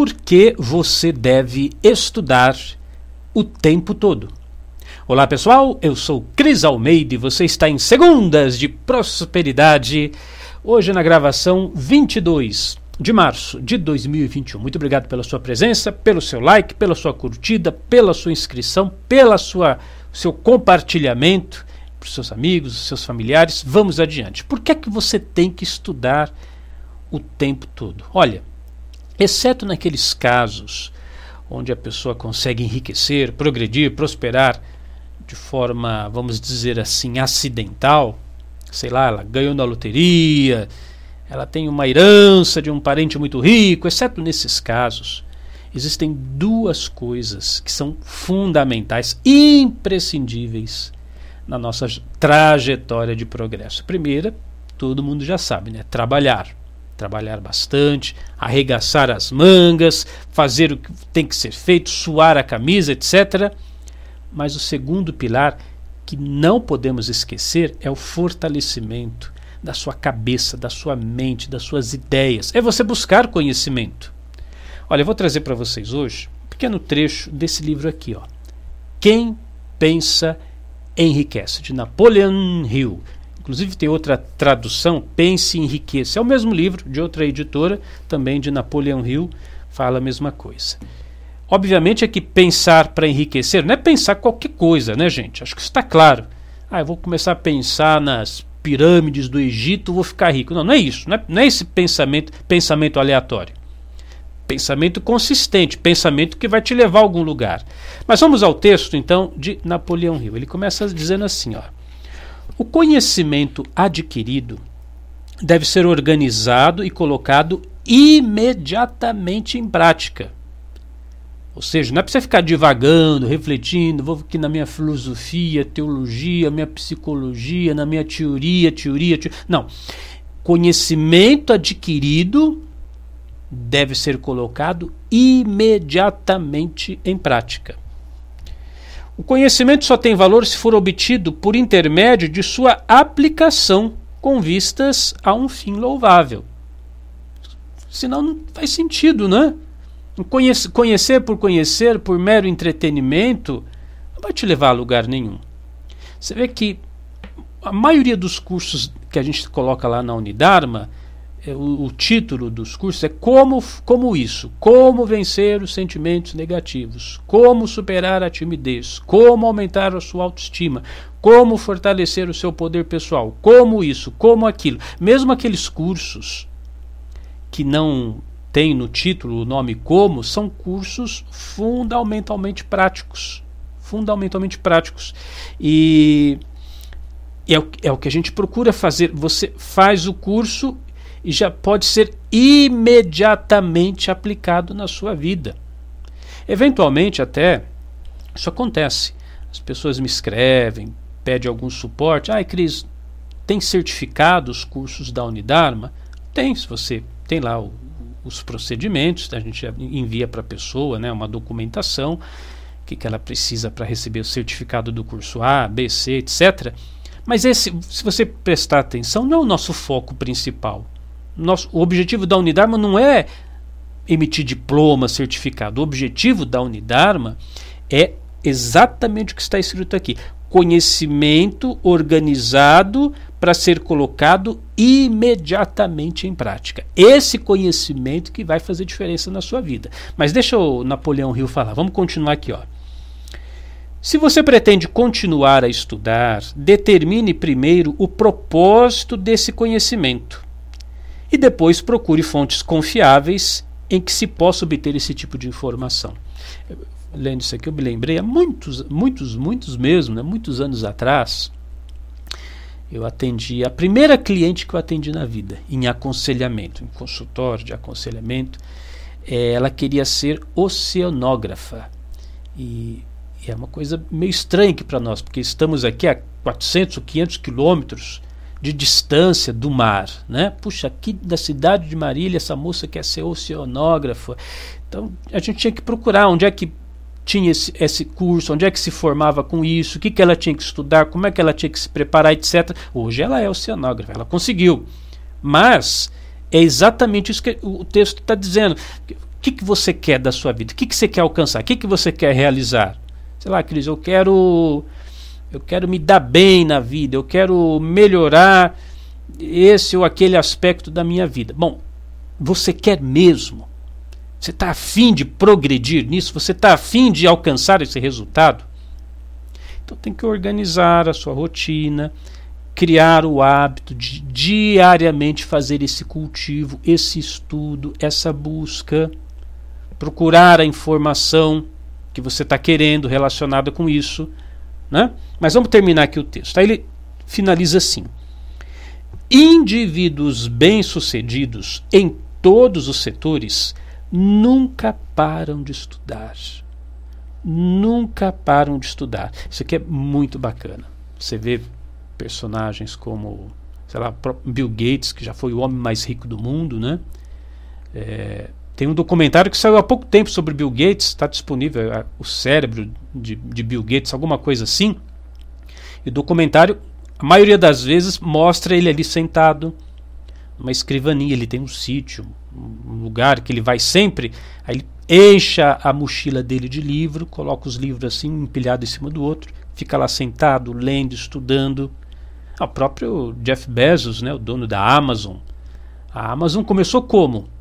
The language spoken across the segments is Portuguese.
por que você deve estudar o tempo todo. Olá pessoal, eu sou Cris Almeida e você está em Segundas de Prosperidade, hoje na gravação 22 de março de 2021. Muito obrigado pela sua presença, pelo seu like, pela sua curtida, pela sua inscrição, pela sua seu compartilhamento para os seus amigos, os seus familiares. Vamos adiante. Por que é que você tem que estudar o tempo todo? Olha, exceto naqueles casos onde a pessoa consegue enriquecer, progredir, prosperar de forma, vamos dizer assim, acidental, sei lá, ela ganhou na loteria, ela tem uma herança de um parente muito rico, exceto nesses casos, existem duas coisas que são fundamentais, imprescindíveis na nossa trajetória de progresso. Primeira, todo mundo já sabe, né? Trabalhar. Trabalhar bastante, arregaçar as mangas, fazer o que tem que ser feito, suar a camisa, etc. Mas o segundo pilar que não podemos esquecer é o fortalecimento da sua cabeça, da sua mente, das suas ideias. É você buscar conhecimento. Olha, eu vou trazer para vocês hoje um pequeno trecho desse livro aqui, ó. Quem pensa enriquece, de Napoleon Hill. Inclusive tem outra tradução, Pense e Enriqueça. É o mesmo livro, de outra editora, também de Napoleon Hill, fala a mesma coisa. Obviamente é que pensar para enriquecer não é pensar qualquer coisa, né, gente? Acho que está claro. Ah, eu vou começar a pensar nas pirâmides do Egito, vou ficar rico. Não, não é isso. Não é, não é esse pensamento, pensamento aleatório. Pensamento consistente, pensamento que vai te levar a algum lugar. Mas vamos ao texto, então, de Napoleão Hill. Ele começa dizendo assim: ó, o conhecimento adquirido deve ser organizado e colocado imediatamente em prática. Ou seja, não é para você ficar divagando, refletindo, vou aqui na minha filosofia, teologia, minha psicologia, na minha teoria, teoria, teoria. Não. Conhecimento adquirido deve ser colocado imediatamente em prática. O conhecimento só tem valor se for obtido por intermédio de sua aplicação com vistas a um fim louvável. Senão não faz sentido, né? Conhecer, por conhecer, por mero entretenimento, não vai te levar a lugar nenhum. Você vê que a maioria dos cursos que a gente coloca lá na Unidarma o, o, título dos cursos é como, como isso, como vencer os sentimentos negativos, como superar a timidez, como aumentar a sua autoestima, como fortalecer o seu poder pessoal, como isso, como aquilo. Mesmo aqueles cursos que não têm no título o nome como, são cursos fundamentalmente práticos. Fundamentalmente práticos. E é o, é o que a gente procura fazer. Você faz o curso e já pode ser imediatamente aplicado na sua vida. Eventualmente, até, isso acontece. As pessoas me escrevem, pedem algum suporte. Ai, Cris, tem certificado os cursos da Unidarma? Tem, se você tem lá o, os procedimentos, a gente envia para a pessoa né, uma documentação que, que ela precisa para receber o certificado do curso A, B, C, etc. Mas esse, se você prestar atenção, não é o nosso foco principal nosso, o objetivo da Unidarma não é emitir diploma, certificado. O objetivo da Unidarma é exatamente o que está escrito aqui: conhecimento organizado para ser colocado imediatamente em prática. Esse conhecimento que vai fazer diferença na sua vida. Mas deixa o Napoleão Rio falar. Vamos continuar aqui, ó. Se você pretende continuar a estudar, determine primeiro o propósito desse conhecimento e depois procure fontes confiáveis em que se possa obter esse tipo de informação. Lendo isso aqui, eu me lembrei há muitos, muitos, muitos mesmo, né, muitos anos atrás, eu atendi a primeira cliente que eu atendi na vida, em aconselhamento, em consultório de aconselhamento. É, ela queria ser oceanógrafa. E, e é uma coisa meio estranha para nós, porque estamos aqui a 400 ou 500 quilômetros de distância do mar, né? Puxa, aqui da cidade de Marília essa moça quer ser oceanógrafa. Então a gente tinha que procurar onde é que tinha esse, esse curso, onde é que se formava com isso, o que, que ela tinha que estudar, como é que ela tinha que se preparar, etc. Hoje ela é oceanógrafa, ela conseguiu. Mas é exatamente isso que o texto está dizendo. O que, que você quer da sua vida? O que, que você quer alcançar? O que, que você quer realizar? Sei lá, Cris, eu quero. Eu quero me dar bem na vida, eu quero melhorar esse ou aquele aspecto da minha vida. Bom, você quer mesmo? Você está afim de progredir nisso? Você está afim de alcançar esse resultado? Então tem que organizar a sua rotina, criar o hábito de diariamente fazer esse cultivo, esse estudo, essa busca procurar a informação que você está querendo relacionada com isso. Né? Mas vamos terminar aqui o texto. Aí ele finaliza assim: Indivíduos bem-sucedidos em todos os setores nunca param de estudar. Nunca param de estudar. Isso aqui é muito bacana. Você vê personagens como, sei lá, Bill Gates, que já foi o homem mais rico do mundo, né? É, tem um documentário que saiu há pouco tempo sobre Bill Gates, está disponível, é, o cérebro de, de, Bill Gates, alguma coisa assim. E o documentário, a maioria das vezes, mostra ele ali sentado, numa escrivaninha. Ele tem um sítio, um lugar que ele vai sempre. Aí ele enche a mochila dele de livro, coloca os livros assim, empilhados em cima do outro, fica lá sentado, lendo, estudando. Ah, o próprio Jeff Bezos, né, o dono da Amazon. A Amazon começou como?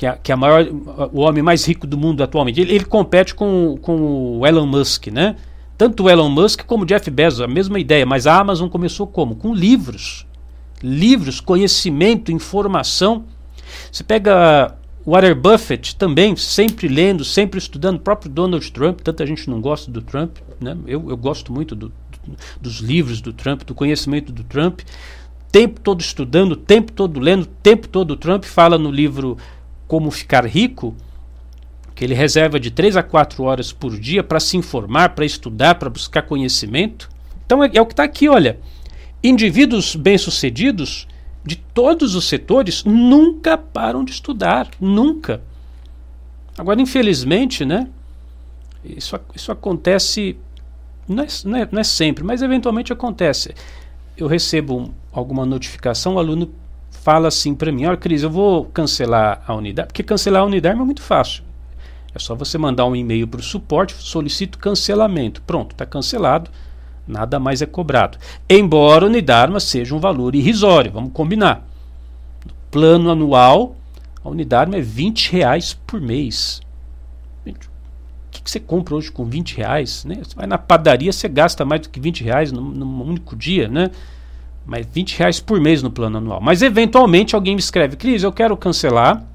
Que é, que é maior, o homem mais rico do mundo atualmente. Ele, ele, compete com, com o Elon Musk, né? Tanto o Elon Musk como o Jeff Bezos, a mesma ideia, mas a Amazon começou como? Com livros. Livros, conhecimento, informação. Você pega Warren Buffett também, sempre lendo, sempre estudando, o próprio Donald Trump, tanta gente não gosta do Trump, né? eu, eu gosto muito do, do, dos livros do Trump, do conhecimento do Trump, tempo todo estudando, tempo todo lendo, tempo todo o Trump fala no livro como ficar rico, que ele reserva de 3 a 4 horas por dia para se informar, para estudar, para buscar conhecimento. Então é, é o que está aqui, olha. Indivíduos bem-sucedidos de todos os setores nunca param de estudar, nunca. Agora, infelizmente, né, isso, isso acontece, não é, não, é, não é sempre, mas eventualmente acontece. Eu recebo alguma notificação, o aluno fala assim para mim: Olha, Cris, eu vou cancelar a unidade, porque cancelar a unidade é muito fácil. É só você mandar um e-mail para o suporte, solicito cancelamento. Pronto, está cancelado, nada mais é cobrado. Embora a Unidarma seja um valor irrisório, vamos combinar. No plano anual, a Unidarma é 20 reais por mês. O que, que, você compra hoje com 20 reais? Né? Você vai na padaria, você gasta mais do que 20 reais num, num único dia, né? Mas 20 reais por mês no plano anual. Mas eventualmente alguém me escreve, Cris, eu quero cancelar,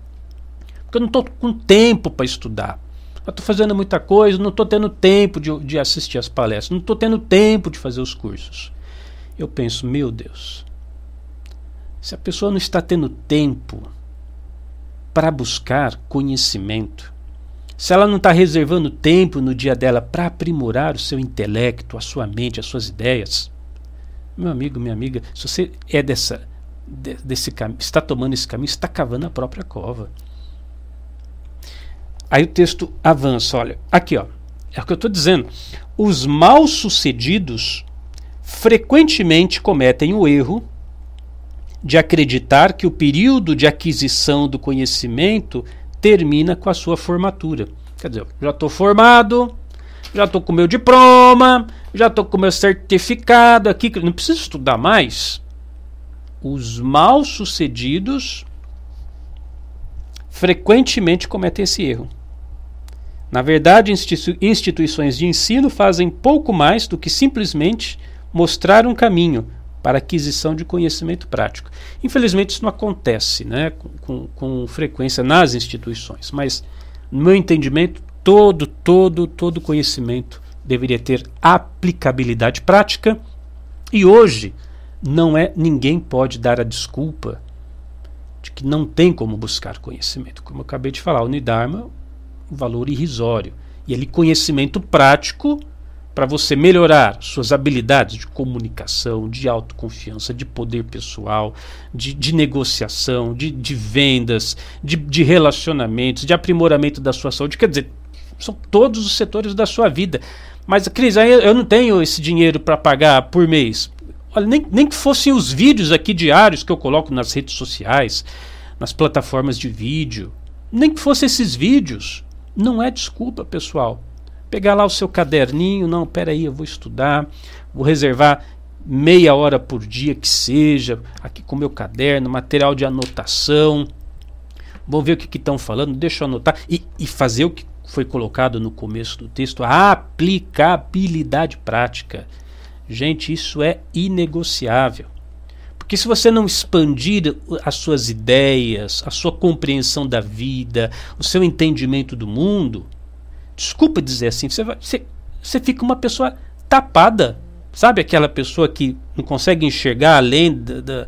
porque eu não estou com tempo para estudar. Eu estou fazendo muita coisa, não estou tendo tempo de, de assistir as palestras, não estou tendo tempo de fazer os cursos. Eu penso, meu Deus, se a pessoa não está tendo tempo para buscar conhecimento, se ela não está reservando tempo no dia dela para aprimorar o seu intelecto, a sua mente, as suas ideias, meu amigo, minha amiga, se você é dessa, de, desse caminho, está tomando esse caminho, está cavando a própria cova. Aí o texto avança, olha, aqui ó, é o que eu estou dizendo. Os mal-sucedidos frequentemente cometem o erro de acreditar que o período de aquisição do conhecimento termina com a sua formatura. Quer dizer, já estou formado, já estou com meu diploma, já estou com meu certificado aqui, não preciso estudar mais. Os mal-sucedidos frequentemente cometem esse erro. Na verdade, institui instituições de ensino fazem pouco mais do que simplesmente mostrar um caminho para aquisição de conhecimento prático. Infelizmente, isso não acontece né, com, com frequência nas instituições, mas, no meu entendimento, todo, todo, todo conhecimento deveria ter aplicabilidade prática. E hoje não é ninguém pode dar a desculpa de que não tem como buscar conhecimento. Como eu acabei de falar, o Nidharma, um valor irrisório. E ele conhecimento prático para você melhorar suas habilidades de comunicação, de autoconfiança, de poder pessoal, de, de negociação, de, de vendas, de, de relacionamentos, de aprimoramento da sua saúde. Quer dizer, são todos os setores da sua vida. Mas, Cris, eu não tenho esse dinheiro para pagar por mês. Olha, nem, nem que fossem os vídeos aqui diários que eu coloco nas redes sociais, nas plataformas de vídeo. Nem que fosse esses vídeos. Não é desculpa, pessoal. Pegar lá o seu caderninho, não, peraí, eu vou estudar, vou reservar meia hora por dia que seja, aqui com meu caderno, material de anotação. Vou ver o que estão falando, deixa eu anotar e, e fazer o que foi colocado no começo do texto, a aplicabilidade prática. Gente, isso é inegociável. Porque se você não expandir as suas ideias, a sua compreensão da vida, o seu entendimento do mundo, desculpa dizer assim, você, vai, você, você fica uma pessoa tapada. Sabe aquela pessoa que não consegue enxergar além de, de,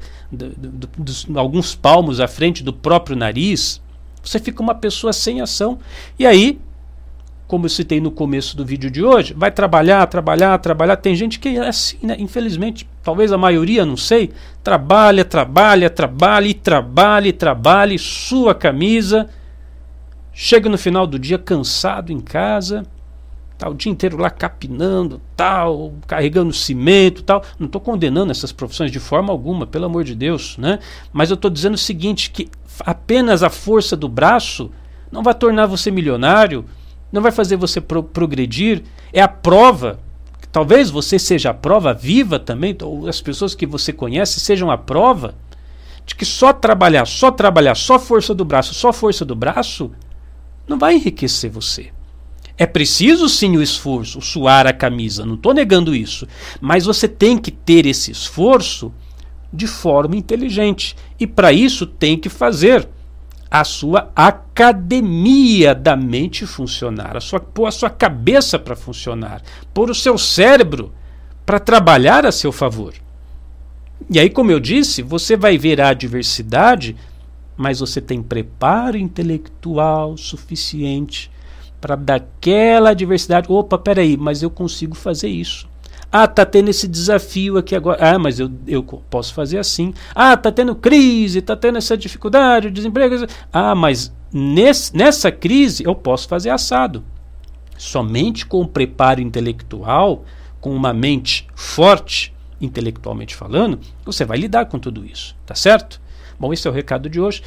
dos alguns palmos à frente do próprio nariz? Você fica uma pessoa sem ação. E aí como eu citei no começo do vídeo de hoje, vai trabalhar, trabalhar, trabalhar. Tem gente que é assim, né? Infelizmente, talvez a maioria, não sei, trabalha, trabalha, trabalha trabalha trabalha, sua camisa. Chega no final do dia cansado em casa, tá o dia inteiro lá capinando, tal, carregando cimento, tal. Não estou condenando essas profissões de forma alguma, pelo amor de Deus, né? Mas eu estou dizendo o seguinte, que apenas a força do braço não vai tornar você milionário, não vai fazer você pro progredir, é a prova. Talvez você seja a prova viva também, ou as pessoas que você conhece sejam a prova de que só trabalhar, só trabalhar, só força do braço, só força do braço, não vai enriquecer você. É preciso sim o esforço, o suar a camisa, não estou negando isso. Mas você tem que ter esse esforço de forma inteligente. E para isso tem que fazer a sua academia da mente funcionar, a sua, pôr a sua cabeça para funcionar, pôr o seu cérebro para trabalhar a seu favor. E aí, como eu disse, você vai ver a adversidade, mas você tem preparo intelectual suficiente para daquela adversidade. Opa, peraí, mas eu consigo fazer isso. Ah, tá tendo esse desafio aqui agora. Ah, mas eu, eu posso fazer assim. Ah, tá tendo crise, tá tendo essa dificuldade, desemprego. Ah, mas nesse, nessa crise eu posso fazer assado. Somente com o preparo intelectual, com uma mente forte, intelectualmente falando, você vai lidar com tudo isso, tá certo? Bom, esse é o recado de hoje.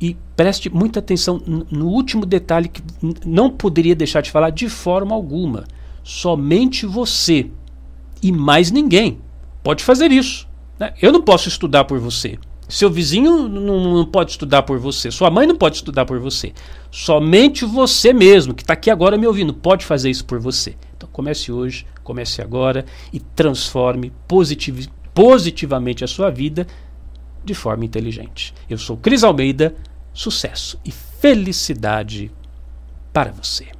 E preste muita atenção no último detalhe que não poderia deixar de falar de forma alguma. Somente você e mais ninguém pode fazer isso. Né? Eu não posso estudar por você. Seu vizinho não, não, pode estudar por você. Sua mãe não pode estudar por você. Somente você mesmo, que está aqui agora me ouvindo, pode fazer isso por você. Então comece hoje, comece agora e transforme positiv positivamente a sua vida de forma inteligente. Eu sou Cris Almeida, sucesso e felicidade para você.